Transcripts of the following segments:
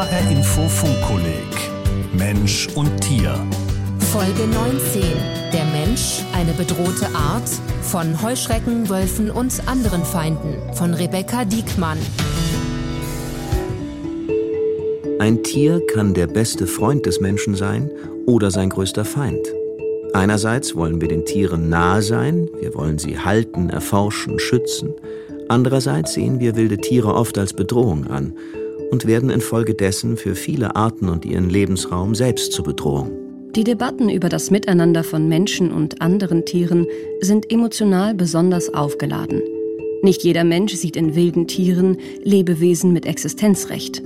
HR Info Funkkolleg Mensch und Tier. Folge 19. Der Mensch, eine bedrohte Art von Heuschrecken, Wölfen und anderen Feinden von Rebecca Diekmann. Ein Tier kann der beste Freund des Menschen sein oder sein größter Feind. Einerseits wollen wir den Tieren nahe sein, wir wollen sie halten, erforschen, schützen. Andererseits sehen wir wilde Tiere oft als Bedrohung an und werden infolgedessen für viele Arten und ihren Lebensraum selbst zur Bedrohung. Die Debatten über das Miteinander von Menschen und anderen Tieren sind emotional besonders aufgeladen. Nicht jeder Mensch sieht in wilden Tieren Lebewesen mit Existenzrecht.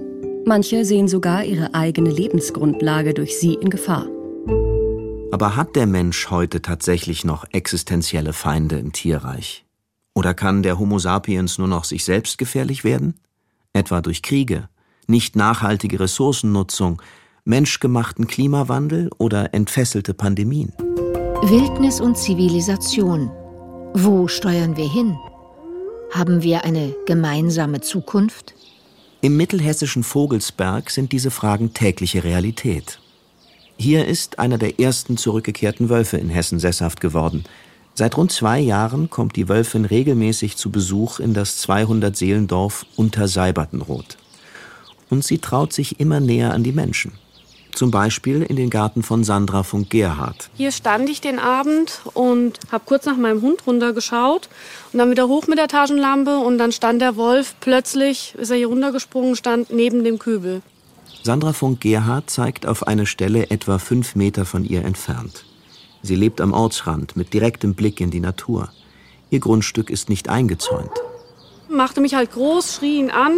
Manche sehen sogar ihre eigene Lebensgrundlage durch sie in Gefahr. Aber hat der Mensch heute tatsächlich noch existenzielle Feinde im Tierreich? Oder kann der Homo sapiens nur noch sich selbst gefährlich werden? Etwa durch Kriege, nicht nachhaltige Ressourcennutzung, menschgemachten Klimawandel oder entfesselte Pandemien? Wildnis und Zivilisation. Wo steuern wir hin? Haben wir eine gemeinsame Zukunft? Im mittelhessischen Vogelsberg sind diese Fragen tägliche Realität. Hier ist einer der ersten zurückgekehrten Wölfe in Hessen sesshaft geworden. Seit rund zwei Jahren kommt die Wölfin regelmäßig zu Besuch in das 200-Seelendorf Unterseibertenroth. Und sie traut sich immer näher an die Menschen. Zum Beispiel in den Garten von Sandra von Gerhard. Hier stand ich den Abend und habe kurz nach meinem Hund runtergeschaut und dann wieder hoch mit der Taschenlampe und dann stand der Wolf plötzlich, ist er hier runtergesprungen, stand neben dem Kübel. Sandra von Gerhard zeigt auf eine Stelle etwa fünf Meter von ihr entfernt. Sie lebt am Ortsrand mit direktem Blick in die Natur. Ihr Grundstück ist nicht eingezäunt. Machte mich halt groß, schrie ihn an,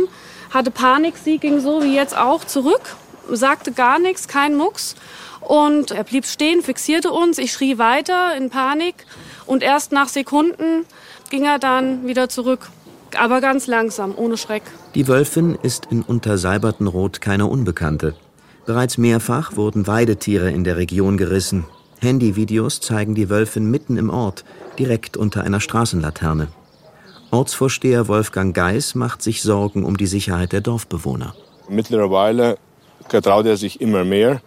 hatte Panik, sie ging so wie jetzt auch zurück, sagte gar nichts, kein Mucks. Und er blieb stehen, fixierte uns. Ich schrie weiter in Panik. Und erst nach Sekunden ging er dann wieder zurück aber ganz langsam, ohne Schreck. Die Wölfin ist in Unterseibertenroth keine Unbekannte. Bereits mehrfach wurden Weidetiere in der Region gerissen. Handyvideos zeigen die Wölfin mitten im Ort, direkt unter einer Straßenlaterne. Ortsvorsteher Wolfgang Geis macht sich Sorgen um die Sicherheit der Dorfbewohner. Mittlerweile getraut er sich immer mehr.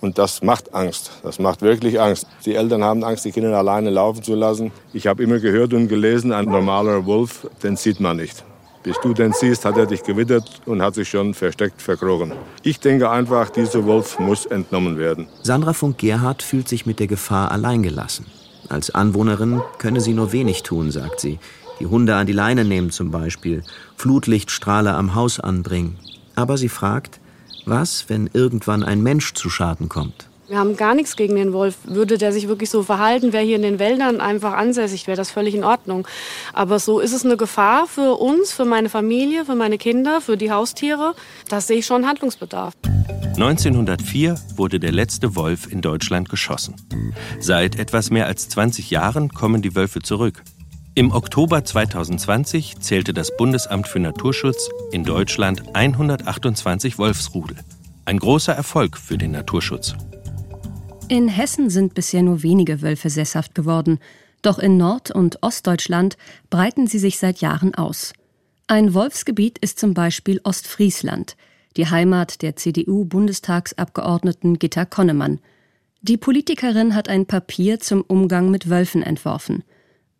Und das macht Angst. Das macht wirklich Angst. Die Eltern haben Angst, die Kinder alleine laufen zu lassen. Ich habe immer gehört und gelesen, ein normaler Wolf, den sieht man nicht. Bis du den siehst, hat er dich gewittert und hat sich schon versteckt verkrochen. Ich denke einfach, dieser Wolf muss entnommen werden. Sandra von Gerhard fühlt sich mit der Gefahr alleingelassen. Als Anwohnerin könne sie nur wenig tun, sagt sie. Die Hunde an die Leine nehmen zum Beispiel, Flutlichtstrahle am Haus anbringen. Aber sie fragt, was, wenn irgendwann ein Mensch zu Schaden kommt? Wir haben gar nichts gegen den Wolf. Würde der sich wirklich so verhalten, wäre hier in den Wäldern einfach ansässig, wäre das völlig in Ordnung. Aber so ist es eine Gefahr für uns, für meine Familie, für meine Kinder, für die Haustiere. Da sehe ich schon Handlungsbedarf. 1904 wurde der letzte Wolf in Deutschland geschossen. Seit etwas mehr als 20 Jahren kommen die Wölfe zurück. Im Oktober 2020 zählte das Bundesamt für Naturschutz in Deutschland 128 Wolfsrudel. Ein großer Erfolg für den Naturschutz. In Hessen sind bisher nur wenige Wölfe sesshaft geworden, doch in Nord- und Ostdeutschland breiten sie sich seit Jahren aus. Ein Wolfsgebiet ist zum Beispiel Ostfriesland, die Heimat der CDU-Bundestagsabgeordneten Gitta Konnemann. Die Politikerin hat ein Papier zum Umgang mit Wölfen entworfen –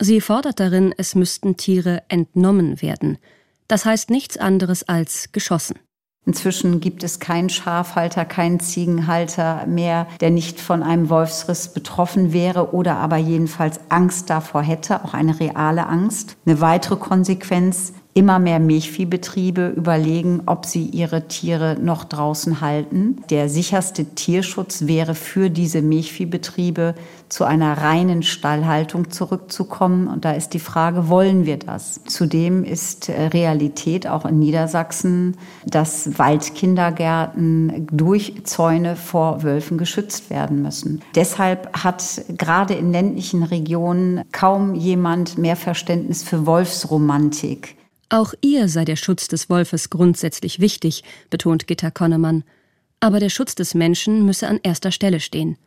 Sie fordert darin, es müssten Tiere entnommen werden. Das heißt nichts anderes als geschossen. Inzwischen gibt es keinen Schafhalter, keinen Ziegenhalter mehr, der nicht von einem Wolfsriss betroffen wäre oder aber jedenfalls Angst davor hätte, auch eine reale Angst. Eine weitere Konsequenz, Immer mehr Milchviehbetriebe überlegen, ob sie ihre Tiere noch draußen halten. Der sicherste Tierschutz wäre für diese Milchviehbetriebe zu einer reinen Stallhaltung zurückzukommen. Und da ist die Frage, wollen wir das? Zudem ist äh, Realität auch in Niedersachsen, dass Waldkindergärten durch Zäune vor Wölfen geschützt werden müssen. Deshalb hat gerade in ländlichen Regionen kaum jemand mehr Verständnis für Wolfsromantik. Auch ihr sei der Schutz des Wolfes grundsätzlich wichtig, betont Gitta Konnemann. Aber der Schutz des Menschen müsse an erster Stelle stehen.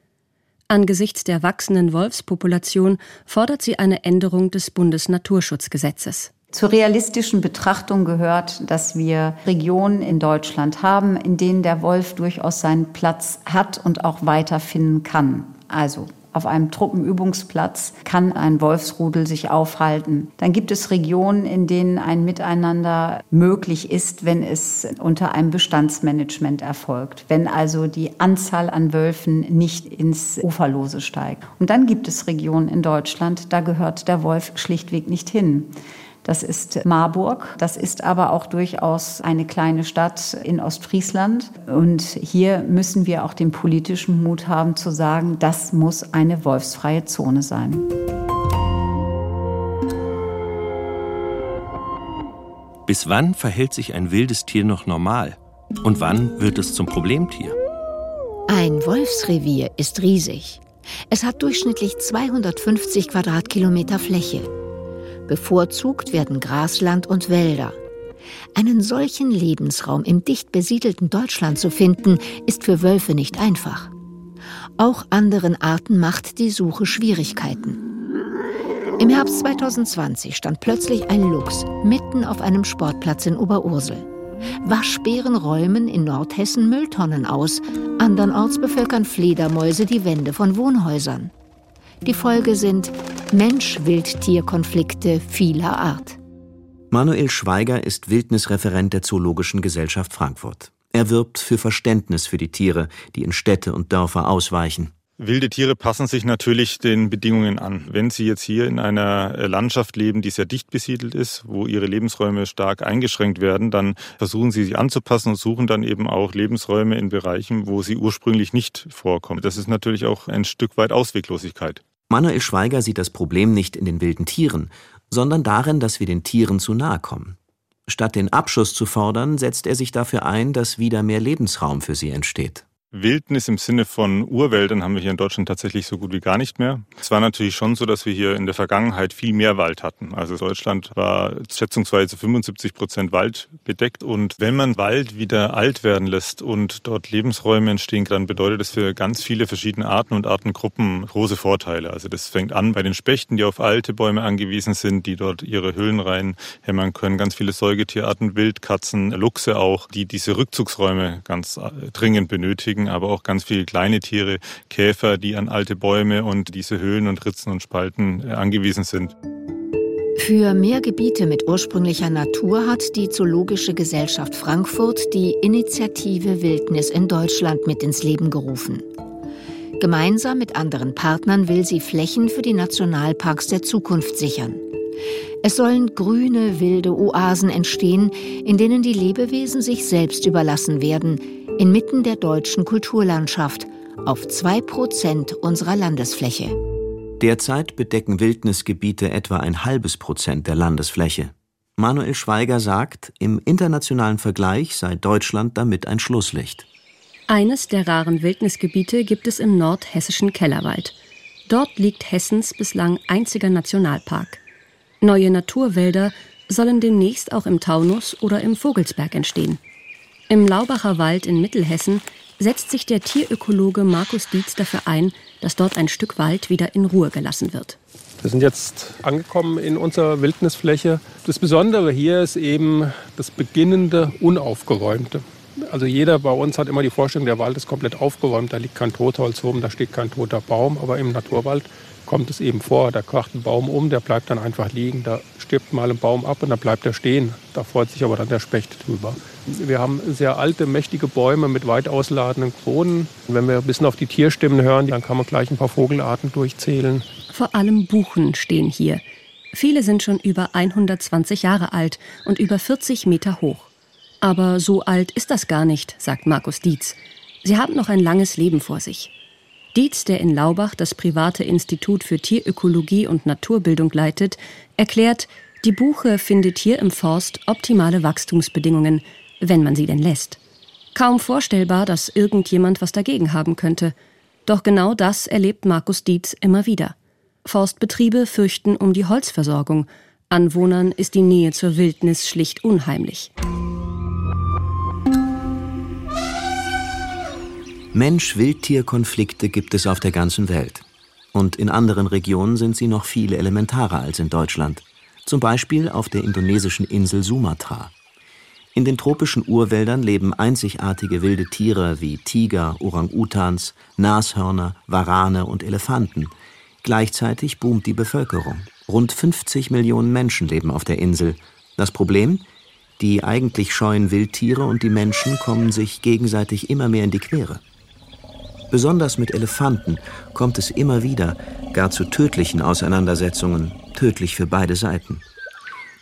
Angesichts der wachsenden Wolfspopulation fordert sie eine Änderung des Bundesnaturschutzgesetzes. Zur realistischen Betrachtung gehört, dass wir Regionen in Deutschland haben, in denen der Wolf durchaus seinen Platz hat und auch weiterfinden kann. Also auf einem Truppenübungsplatz kann ein Wolfsrudel sich aufhalten. Dann gibt es Regionen, in denen ein Miteinander möglich ist, wenn es unter einem Bestandsmanagement erfolgt, wenn also die Anzahl an Wölfen nicht ins Uferlose steigt. Und dann gibt es Regionen in Deutschland, da gehört der Wolf schlichtweg nicht hin. Das ist Marburg. Das ist aber auch durchaus eine kleine Stadt in Ostfriesland. Und hier müssen wir auch den politischen Mut haben zu sagen, das muss eine wolfsfreie Zone sein. Bis wann verhält sich ein wildes Tier noch normal? Und wann wird es zum Problemtier? Ein Wolfsrevier ist riesig. Es hat durchschnittlich 250 Quadratkilometer Fläche. Bevorzugt werden Grasland und Wälder. Einen solchen Lebensraum im dicht besiedelten Deutschland zu finden, ist für Wölfe nicht einfach. Auch anderen Arten macht die Suche Schwierigkeiten. Im Herbst 2020 stand plötzlich ein Luchs mitten auf einem Sportplatz in Oberursel. Waschbären räumen in Nordhessen Mülltonnen aus, andernorts bevölkern Fledermäuse die Wände von Wohnhäusern. Die Folge sind Mensch-Wild-Tier-Konflikte vieler Art. Manuel Schweiger ist Wildnisreferent der Zoologischen Gesellschaft Frankfurt. Er wirbt für Verständnis für die Tiere, die in Städte und Dörfer ausweichen. Wilde Tiere passen sich natürlich den Bedingungen an. Wenn sie jetzt hier in einer Landschaft leben, die sehr dicht besiedelt ist, wo ihre Lebensräume stark eingeschränkt werden, dann versuchen sie sich anzupassen und suchen dann eben auch Lebensräume in Bereichen, wo sie ursprünglich nicht vorkommen. Das ist natürlich auch ein Stück weit Ausweglosigkeit. Manuel Schweiger sieht das Problem nicht in den wilden Tieren, sondern darin, dass wir den Tieren zu nahe kommen. Statt den Abschuss zu fordern, setzt er sich dafür ein, dass wieder mehr Lebensraum für sie entsteht. Wildnis im Sinne von Urwäldern haben wir hier in Deutschland tatsächlich so gut wie gar nicht mehr. Es war natürlich schon so, dass wir hier in der Vergangenheit viel mehr Wald hatten. Also Deutschland war schätzungsweise 75 Prozent Wald bedeckt. Und wenn man Wald wieder alt werden lässt und dort Lebensräume entstehen, dann bedeutet das für ganz viele verschiedene Arten und Artengruppen große Vorteile. Also das fängt an bei den Spechten, die auf alte Bäume angewiesen sind, die dort ihre Höhlen reinhämmern können. Ganz viele Säugetierarten, Wildkatzen, Luchse auch, die diese Rückzugsräume ganz dringend benötigen. Insekten, aber auch ganz viele kleine Tiere, Käfer, die an alte Bäume und diese Höhlen und Ritzen und Spalten äh, angewiesen sind. Für mehr Gebiete mit ursprünglicher Natur hat die Zoologische Gesellschaft Frankfurt die Initiative Wildnis in Deutschland mit ins Leben gerufen. Gemeinsam mit anderen Partnern will sie Flächen für die Nationalparks der Zukunft sichern. Es sollen grüne, wilde Oasen entstehen, in denen die Lebewesen sich selbst überlassen werden, inmitten der deutschen Kulturlandschaft, auf zwei Prozent unserer Landesfläche. Derzeit bedecken Wildnisgebiete etwa ein halbes Prozent der Landesfläche. Manuel Schweiger sagt, im internationalen Vergleich sei Deutschland damit ein Schlusslicht. Eines der raren Wildnisgebiete gibt es im nordhessischen Kellerwald. Dort liegt Hessens bislang einziger Nationalpark. Neue Naturwälder sollen demnächst auch im Taunus oder im Vogelsberg entstehen. Im Laubacher Wald in Mittelhessen setzt sich der Tierökologe Markus Dietz dafür ein, dass dort ein Stück Wald wieder in Ruhe gelassen wird. Wir sind jetzt angekommen in unserer Wildnisfläche. Das Besondere hier ist eben das beginnende Unaufgeräumte. Also jeder bei uns hat immer die Vorstellung, der Wald ist komplett aufgeräumt, da liegt kein Totholz rum, da steht kein toter Baum. Aber im Naturwald kommt es eben vor, da kracht ein Baum um, der bleibt dann einfach liegen, da stirbt mal ein Baum ab und dann bleibt er stehen. Da freut sich aber dann der Specht drüber. Wir haben sehr alte, mächtige Bäume mit weit ausladenden Kronen. Wenn wir ein bisschen auf die Tierstimmen hören, dann kann man gleich ein paar Vogelarten durchzählen. Vor allem Buchen stehen hier. Viele sind schon über 120 Jahre alt und über 40 Meter hoch. Aber so alt ist das gar nicht, sagt Markus Dietz. Sie haben noch ein langes Leben vor sich. Dietz, der in Laubach das private Institut für Tierökologie und Naturbildung leitet, erklärt, die Buche findet hier im Forst optimale Wachstumsbedingungen, wenn man sie denn lässt. Kaum vorstellbar, dass irgendjemand was dagegen haben könnte. Doch genau das erlebt Markus Dietz immer wieder. Forstbetriebe fürchten um die Holzversorgung. Anwohnern ist die Nähe zur Wildnis schlicht unheimlich. Mensch-Wildtier-Konflikte gibt es auf der ganzen Welt. Und in anderen Regionen sind sie noch viel elementarer als in Deutschland. Zum Beispiel auf der indonesischen Insel Sumatra. In den tropischen Urwäldern leben einzigartige wilde Tiere wie Tiger, Orang-Utans, Nashörner, Warane und Elefanten. Gleichzeitig boomt die Bevölkerung. Rund 50 Millionen Menschen leben auf der Insel. Das Problem? Die eigentlich scheuen Wildtiere und die Menschen kommen sich gegenseitig immer mehr in die Quere. Besonders mit Elefanten kommt es immer wieder gar zu tödlichen Auseinandersetzungen, tödlich für beide Seiten.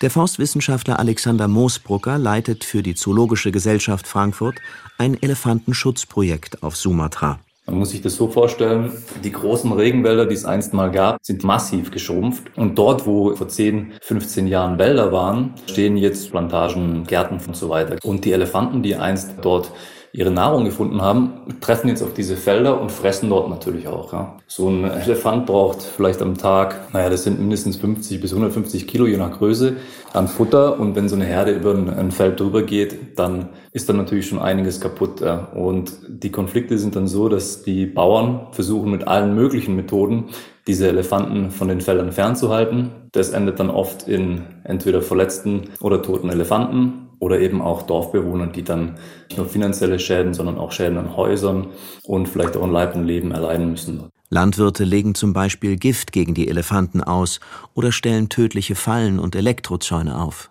Der Forstwissenschaftler Alexander Moosbrucker leitet für die Zoologische Gesellschaft Frankfurt ein Elefantenschutzprojekt auf Sumatra. Man muss sich das so vorstellen, die großen Regenwälder, die es einst mal gab, sind massiv geschrumpft. Und dort, wo vor 10, 15 Jahren Wälder waren, stehen jetzt Plantagen, Gärten und so weiter. Und die Elefanten, die einst dort ihre Nahrung gefunden haben, treffen jetzt auf diese Felder und fressen dort natürlich auch. Ja. So ein Elefant braucht vielleicht am Tag, naja, das sind mindestens 50 bis 150 Kilo je nach Größe an Futter. Und wenn so eine Herde über ein Feld drüber geht, dann ist dann natürlich schon einiges kaputt. Ja. Und die Konflikte sind dann so, dass die Bauern versuchen mit allen möglichen Methoden diese Elefanten von den Feldern fernzuhalten. Das endet dann oft in entweder verletzten oder toten Elefanten oder eben auch Dorfbewohner, die dann nicht nur finanzielle Schäden, sondern auch Schäden an Häusern und vielleicht auch an Leib und Leben erleiden müssen. Landwirte legen zum Beispiel Gift gegen die Elefanten aus oder stellen tödliche Fallen und Elektrozäune auf.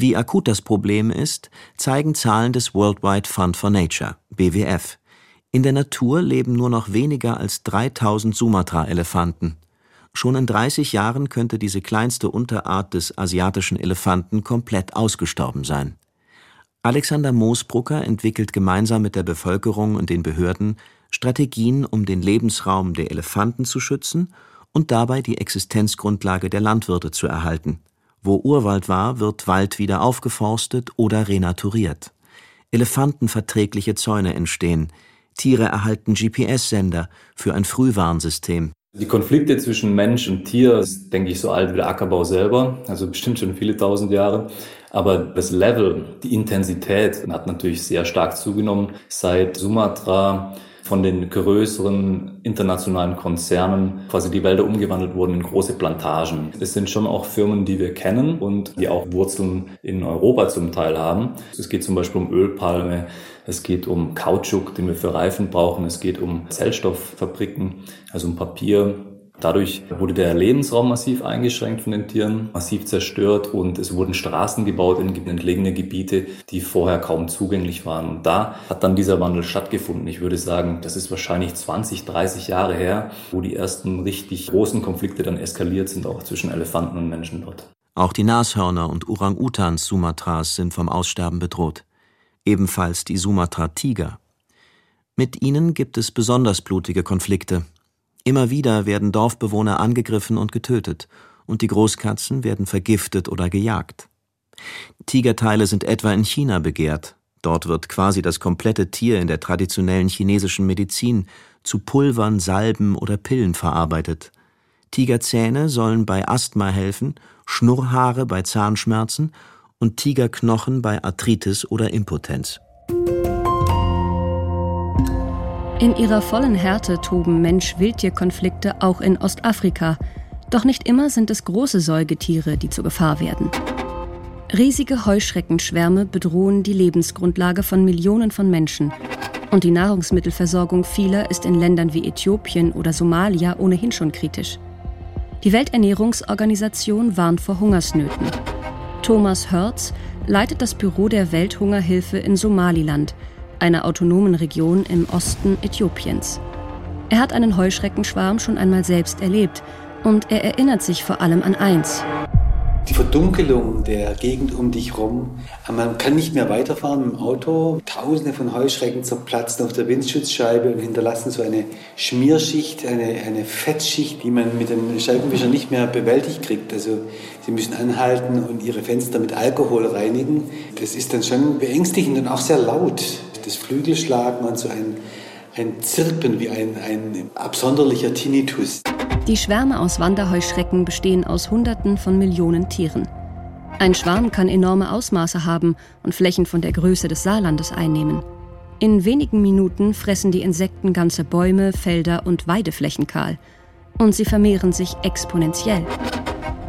Wie akut das Problem ist, zeigen Zahlen des Worldwide Fund for Nature, BWF. In der Natur leben nur noch weniger als 3000 Sumatra-Elefanten. Schon in 30 Jahren könnte diese kleinste Unterart des asiatischen Elefanten komplett ausgestorben sein. Alexander Moosbrucker entwickelt gemeinsam mit der Bevölkerung und den Behörden Strategien, um den Lebensraum der Elefanten zu schützen und dabei die Existenzgrundlage der Landwirte zu erhalten. Wo Urwald war, wird Wald wieder aufgeforstet oder renaturiert. Elefantenverträgliche Zäune entstehen. Tiere erhalten GPS-Sender für ein Frühwarnsystem. Die Konflikte zwischen Mensch und Tier ist, denke ich, so alt wie der Ackerbau selber, also bestimmt schon viele tausend Jahre. Aber das Level, die Intensität hat natürlich sehr stark zugenommen, seit Sumatra von den größeren internationalen Konzernen quasi die Wälder umgewandelt wurden in große Plantagen. Es sind schon auch Firmen, die wir kennen und die auch Wurzeln in Europa zum Teil haben. Es geht zum Beispiel um Ölpalme, es geht um Kautschuk, den wir für Reifen brauchen, es geht um Zellstofffabriken, also um Papier, Dadurch wurde der Lebensraum massiv eingeschränkt von den Tieren, massiv zerstört und es wurden Straßen gebaut in entlegene Gebiete, die vorher kaum zugänglich waren. Und da hat dann dieser Wandel stattgefunden. Ich würde sagen, das ist wahrscheinlich 20, 30 Jahre her, wo die ersten richtig großen Konflikte dann eskaliert sind, auch zwischen Elefanten und Menschen dort. Auch die Nashörner und Orang-Utans Sumatras sind vom Aussterben bedroht. Ebenfalls die Sumatra-Tiger. Mit ihnen gibt es besonders blutige Konflikte, Immer wieder werden Dorfbewohner angegriffen und getötet, und die Großkatzen werden vergiftet oder gejagt. Tigerteile sind etwa in China begehrt. Dort wird quasi das komplette Tier in der traditionellen chinesischen Medizin zu Pulvern, Salben oder Pillen verarbeitet. Tigerzähne sollen bei Asthma helfen, Schnurrhaare bei Zahnschmerzen und Tigerknochen bei Arthritis oder Impotenz. In ihrer vollen Härte toben Mensch-Wildtier-Konflikte auch in Ostafrika. Doch nicht immer sind es große Säugetiere, die zur Gefahr werden. Riesige Heuschreckenschwärme bedrohen die Lebensgrundlage von Millionen von Menschen. Und die Nahrungsmittelversorgung vieler ist in Ländern wie Äthiopien oder Somalia ohnehin schon kritisch. Die Welternährungsorganisation warnt vor Hungersnöten. Thomas Hörz leitet das Büro der Welthungerhilfe in Somaliland – einer autonomen Region im Osten Äthiopiens. Er hat einen Heuschreckenschwarm schon einmal selbst erlebt und er erinnert sich vor allem an eins. Die Verdunkelung der Gegend um dich rum. Man kann nicht mehr weiterfahren mit dem Auto. Tausende von Heuschrecken zerplatzen auf der Windschutzscheibe und hinterlassen so eine Schmierschicht, eine, eine Fettschicht, die man mit dem Scheibenwischer nicht mehr bewältigt kriegt. Also sie müssen anhalten und ihre Fenster mit Alkohol reinigen. Das ist dann schon beängstigend und auch sehr laut das Flügelschlagen und so ein, ein Zirpen wie ein, ein absonderlicher Tinnitus. Die Schwärme aus Wanderheuschrecken bestehen aus Hunderten von Millionen Tieren. Ein Schwarm kann enorme Ausmaße haben und Flächen von der Größe des Saarlandes einnehmen. In wenigen Minuten fressen die Insekten ganze Bäume, Felder und Weideflächen kahl. Und sie vermehren sich exponentiell.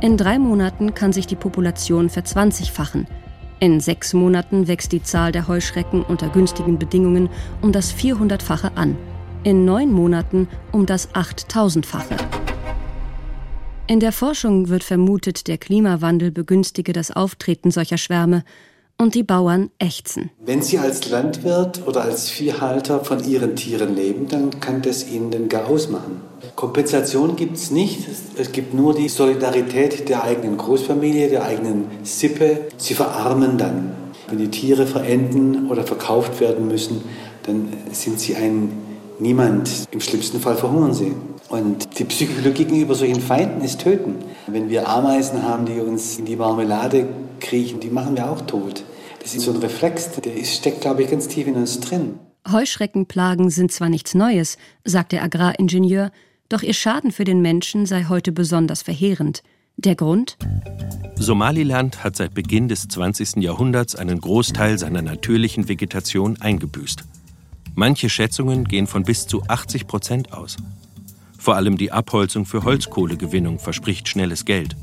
In drei Monaten kann sich die Population verzwanzigfachen. In sechs Monaten wächst die Zahl der Heuschrecken unter günstigen Bedingungen um das 400-fache an. In neun Monaten um das 8000-fache. In der Forschung wird vermutet, der Klimawandel begünstige das Auftreten solcher Schwärme und die Bauern ächzen. Wenn Sie als Landwirt oder als Viehhalter von Ihren Tieren leben, dann kann das Ihnen den Chaos machen. Kompensation gibt es nicht. Es gibt nur die Solidarität der eigenen Großfamilie, der eigenen Sippe. Sie verarmen dann. Wenn die Tiere verenden oder verkauft werden müssen, dann sind sie ein Niemand. Im schlimmsten Fall verhungern sie. Und die Psychologie gegenüber solchen Feinden ist töten. Wenn wir Ameisen haben, die uns in die Marmelade kriechen, die machen wir auch tot. Das ist so ein Reflex, der steckt, glaube ich, ganz tief in uns drin. Heuschreckenplagen sind zwar nichts Neues, sagt der Agraringenieur, doch ihr Schaden für den Menschen sei heute besonders verheerend. Der Grund? Somaliland hat seit Beginn des 20. Jahrhunderts einen Großteil seiner natürlichen Vegetation eingebüßt. Manche Schätzungen gehen von bis zu 80 Prozent aus. Vor allem die Abholzung für Holzkohlegewinnung verspricht schnelles Geld.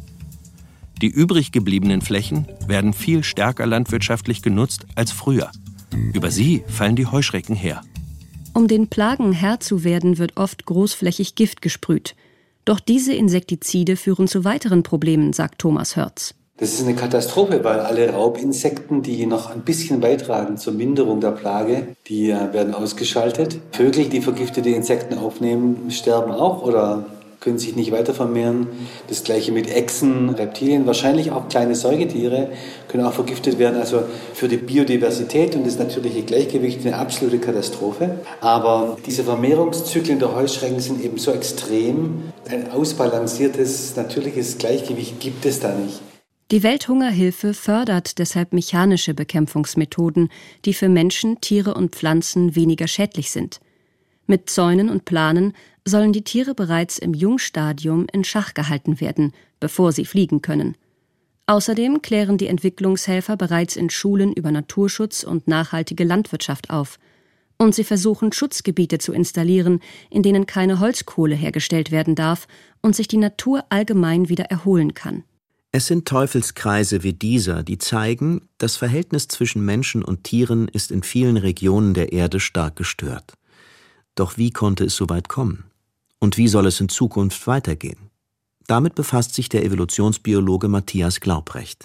Die übrig gebliebenen Flächen werden viel stärker landwirtschaftlich genutzt als früher. Über sie fallen die Heuschrecken her. Um den Plagen Herr zu werden, wird oft großflächig Gift gesprüht. Doch diese Insektizide führen zu weiteren Problemen, sagt Thomas Hörz. Das ist eine Katastrophe, weil alle Raubinsekten, die noch ein bisschen beitragen zur Minderung der Plage, die äh, werden ausgeschaltet. Vögel, die vergiftete Insekten aufnehmen, sterben auch oder können sich nicht weiter vermehren. Das gleiche mit Echsen, Reptilien, wahrscheinlich auch kleine Säugetiere können auch vergiftet werden. Also für die Biodiversität und das natürliche Gleichgewicht eine absolute Katastrophe. Aber diese Vermehrungszyklen der Heuschrecken sind eben so extrem. Ein ausbalanciertes natürliches Gleichgewicht gibt es da nicht. Die Welthungerhilfe fördert deshalb mechanische Bekämpfungsmethoden, die für Menschen, Tiere und Pflanzen weniger schädlich sind. Mit Zäunen und Planen sollen die Tiere bereits im Jungstadium in Schach gehalten werden, bevor sie fliegen können. Außerdem klären die Entwicklungshelfer bereits in Schulen über Naturschutz und nachhaltige Landwirtschaft auf. Und sie versuchen Schutzgebiete zu installieren, in denen keine Holzkohle hergestellt werden darf und sich die Natur allgemein wieder erholen kann. Es sind Teufelskreise wie dieser, die zeigen, das Verhältnis zwischen Menschen und Tieren ist in vielen Regionen der Erde stark gestört. Doch wie konnte es so weit kommen? Und wie soll es in Zukunft weitergehen? Damit befasst sich der Evolutionsbiologe Matthias Glaubrecht.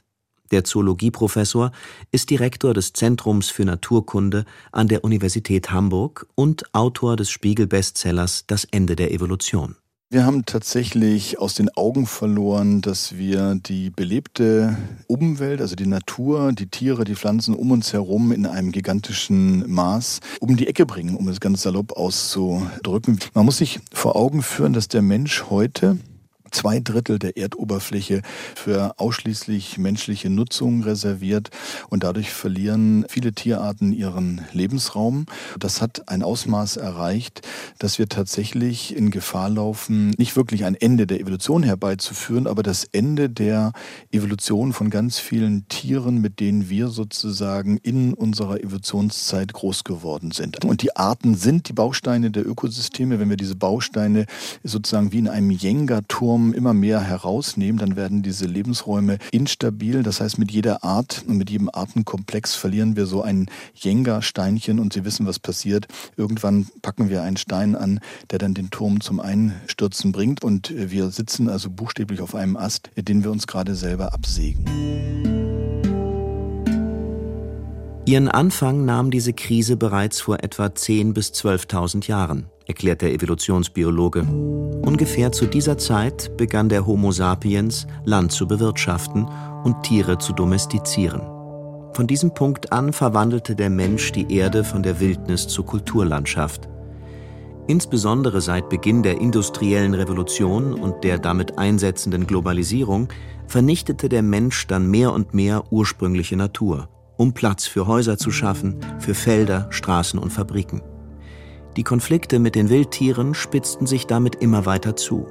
Der Zoologieprofessor ist Direktor des Zentrums für Naturkunde an der Universität Hamburg und Autor des Spiegel-Bestsellers Das Ende der Evolution. Wir haben tatsächlich aus den Augen verloren, dass wir die belebte Umwelt, also die Natur, die Tiere, die Pflanzen um uns herum in einem gigantischen Maß um die Ecke bringen, um es ganz salopp auszudrücken. Man muss sich vor Augen führen, dass der Mensch heute zwei Drittel der Erdoberfläche für ausschließlich menschliche Nutzung reserviert und dadurch verlieren viele Tierarten ihren Lebensraum. Das hat ein Ausmaß erreicht, dass wir tatsächlich in Gefahr laufen, nicht wirklich ein Ende der Evolution herbeizuführen, aber das Ende der Evolution von ganz vielen Tieren, mit denen wir sozusagen in unserer Evolutionszeit groß geworden sind. Und die Arten sind die Bausteine der Ökosysteme. Wenn wir diese Bausteine sozusagen wie in einem Jenga-Turm Lebensraum immer mehr herausnehmen, dann werden diese Lebensräume instabil. Das heißt, mit jeder Art und mit jedem Artenkomplex verlieren wir so ein Jenga-Steinchen und Sie wissen, was passiert. Irgendwann packen wir einen Stein an, der dann den Turm zum Einstürzen bringt und wir sitzen also buchstäblich auf einem Ast, den wir uns gerade selber absägen. Ihren Anfang nahm diese Krise bereits vor etwa 10.000 bis 12.000 Jahren erklärt der Evolutionsbiologe. Ungefähr zu dieser Zeit begann der Homo sapiens, Land zu bewirtschaften und Tiere zu domestizieren. Von diesem Punkt an verwandelte der Mensch die Erde von der Wildnis zur Kulturlandschaft. Insbesondere seit Beginn der industriellen Revolution und der damit einsetzenden Globalisierung vernichtete der Mensch dann mehr und mehr ursprüngliche Natur, um Platz für Häuser zu schaffen, für Felder, Straßen und Fabriken. Die Konflikte mit den Wildtieren spitzten sich damit immer weiter zu.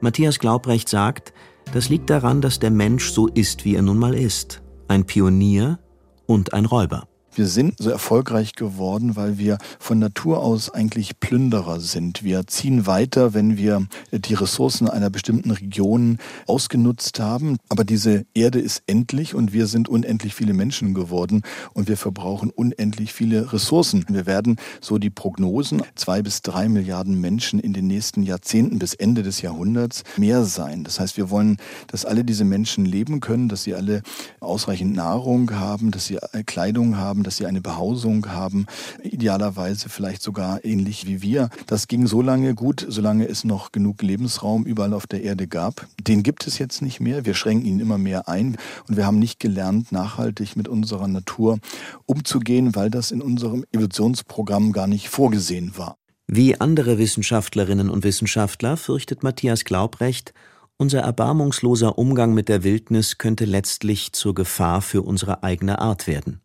Matthias Glaubrecht sagt, das liegt daran, dass der Mensch so ist, wie er nun mal ist, ein Pionier und ein Räuber. Wir sind so erfolgreich geworden, weil wir von Natur aus eigentlich Plünderer sind. Wir ziehen weiter, wenn wir die Ressourcen einer bestimmten Region ausgenutzt haben. Aber diese Erde ist endlich und wir sind unendlich viele Menschen geworden und wir verbrauchen unendlich viele Ressourcen. Wir werden, so die Prognosen, zwei bis drei Milliarden Menschen in den nächsten Jahrzehnten bis Ende des Jahrhunderts mehr sein. Das heißt, wir wollen, dass alle diese Menschen leben können, dass sie alle ausreichend Nahrung haben, dass sie Kleidung haben, dass sie eine Behausung haben, idealerweise vielleicht sogar ähnlich wie wir. Das ging so lange gut, solange es noch genug Lebensraum überall auf der Erde gab. Den gibt es jetzt nicht mehr. Wir schränken ihn immer mehr ein und wir haben nicht gelernt, nachhaltig mit unserer Natur umzugehen, weil das in unserem Evolutionsprogramm gar nicht vorgesehen war. Wie andere Wissenschaftlerinnen und Wissenschaftler fürchtet Matthias Glaubrecht, unser erbarmungsloser Umgang mit der Wildnis könnte letztlich zur Gefahr für unsere eigene Art werden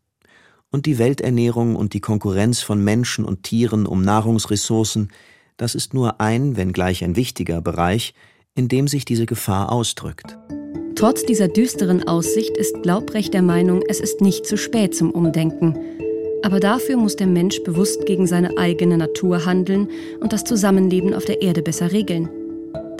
und die Welternährung und die Konkurrenz von Menschen und Tieren um Nahrungsressourcen, das ist nur ein, wenngleich ein wichtiger Bereich, in dem sich diese Gefahr ausdrückt. Trotz dieser düsteren Aussicht ist Glaubrecht der Meinung, es ist nicht zu spät zum Umdenken. Aber dafür muss der Mensch bewusst gegen seine eigene Natur handeln und das Zusammenleben auf der Erde besser regeln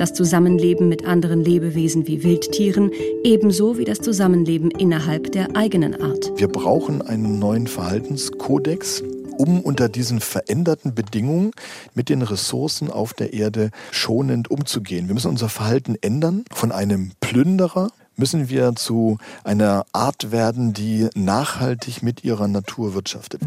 das Zusammenleben mit anderen Lebewesen wie Wildtieren, ebenso wie das Zusammenleben innerhalb der eigenen Art. Wir brauchen einen neuen Verhaltenskodex, um unter diesen veränderten Bedingungen mit den Ressourcen auf der Erde schonend umzugehen. Wir müssen unser Verhalten ändern von einem Plünderer müssen wir zu einer Art werden, die nachhaltig mit ihrer Natur wirtschaftet.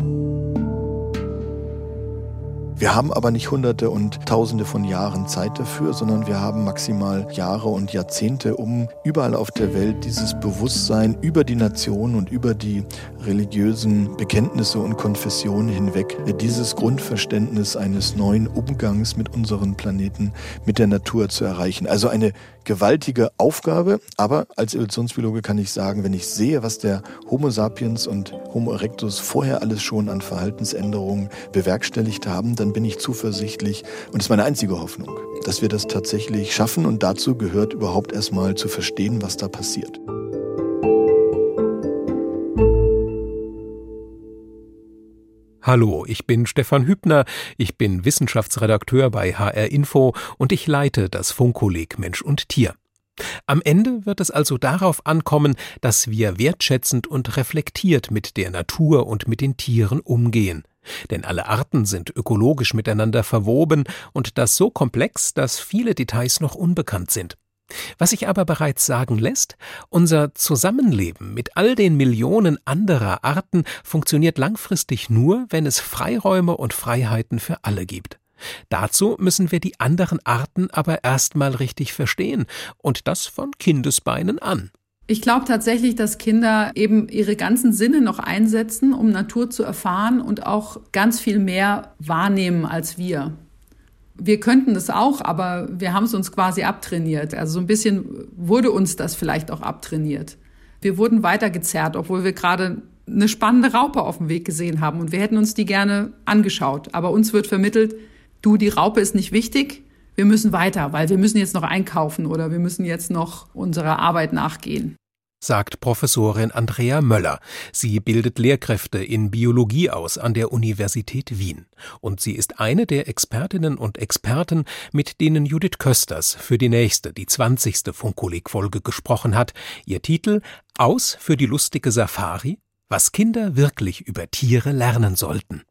Wir haben aber nicht Hunderte und Tausende von Jahren Zeit dafür, sondern wir haben maximal Jahre und Jahrzehnte, um überall auf der Welt dieses Bewusstsein über die Nation und über die religiösen Bekenntnisse und Konfessionen hinweg, dieses Grundverständnis eines neuen Umgangs mit unserem Planeten, mit der Natur zu erreichen. Also eine gewaltige Aufgabe, aber als Evolutionsbiologe kann ich sagen, wenn ich sehe, was der Homo sapiens und Homo erectus vorher alles schon an Verhaltensänderungen bewerkstelligt haben, dann bin ich zuversichtlich und das ist meine einzige Hoffnung, dass wir das tatsächlich schaffen und dazu gehört überhaupt erstmal zu verstehen, was da passiert. Hallo, ich bin Stefan Hübner, ich bin Wissenschaftsredakteur bei HR Info und ich leite das Funkkolleg Mensch und Tier. Am Ende wird es also darauf ankommen, dass wir wertschätzend und reflektiert mit der Natur und mit den Tieren umgehen. Denn alle Arten sind ökologisch miteinander verwoben und das so komplex, dass viele Details noch unbekannt sind. Was sich aber bereits sagen lässt, unser Zusammenleben mit all den Millionen anderer Arten funktioniert langfristig nur, wenn es Freiräume und Freiheiten für alle gibt. Dazu müssen wir die anderen Arten aber erstmal richtig verstehen, und das von Kindesbeinen an. Ich glaube tatsächlich, dass Kinder eben ihre ganzen Sinne noch einsetzen, um Natur zu erfahren und auch ganz viel mehr wahrnehmen als wir wir könnten das auch, aber wir haben es uns quasi abtrainiert. Also so ein bisschen wurde uns das vielleicht auch abtrainiert. Wir wurden weitergezerrt, obwohl wir gerade eine spannende Raupe auf dem Weg gesehen haben und wir hätten uns die gerne angeschaut. Aber uns wird vermittelt, du, die Raupe ist nicht wichtig, wir müssen weiter, weil wir müssen jetzt noch einkaufen oder wir müssen jetzt noch unserer Arbeit nachgehen sagt Professorin Andrea Möller. Sie bildet Lehrkräfte in Biologie aus an der Universität Wien. Und sie ist eine der Expertinnen und Experten, mit denen Judith Kösters für die nächste, die 20. Funkkolleg-Folge gesprochen hat. Ihr Titel Aus für die lustige Safari? Was Kinder wirklich über Tiere lernen sollten.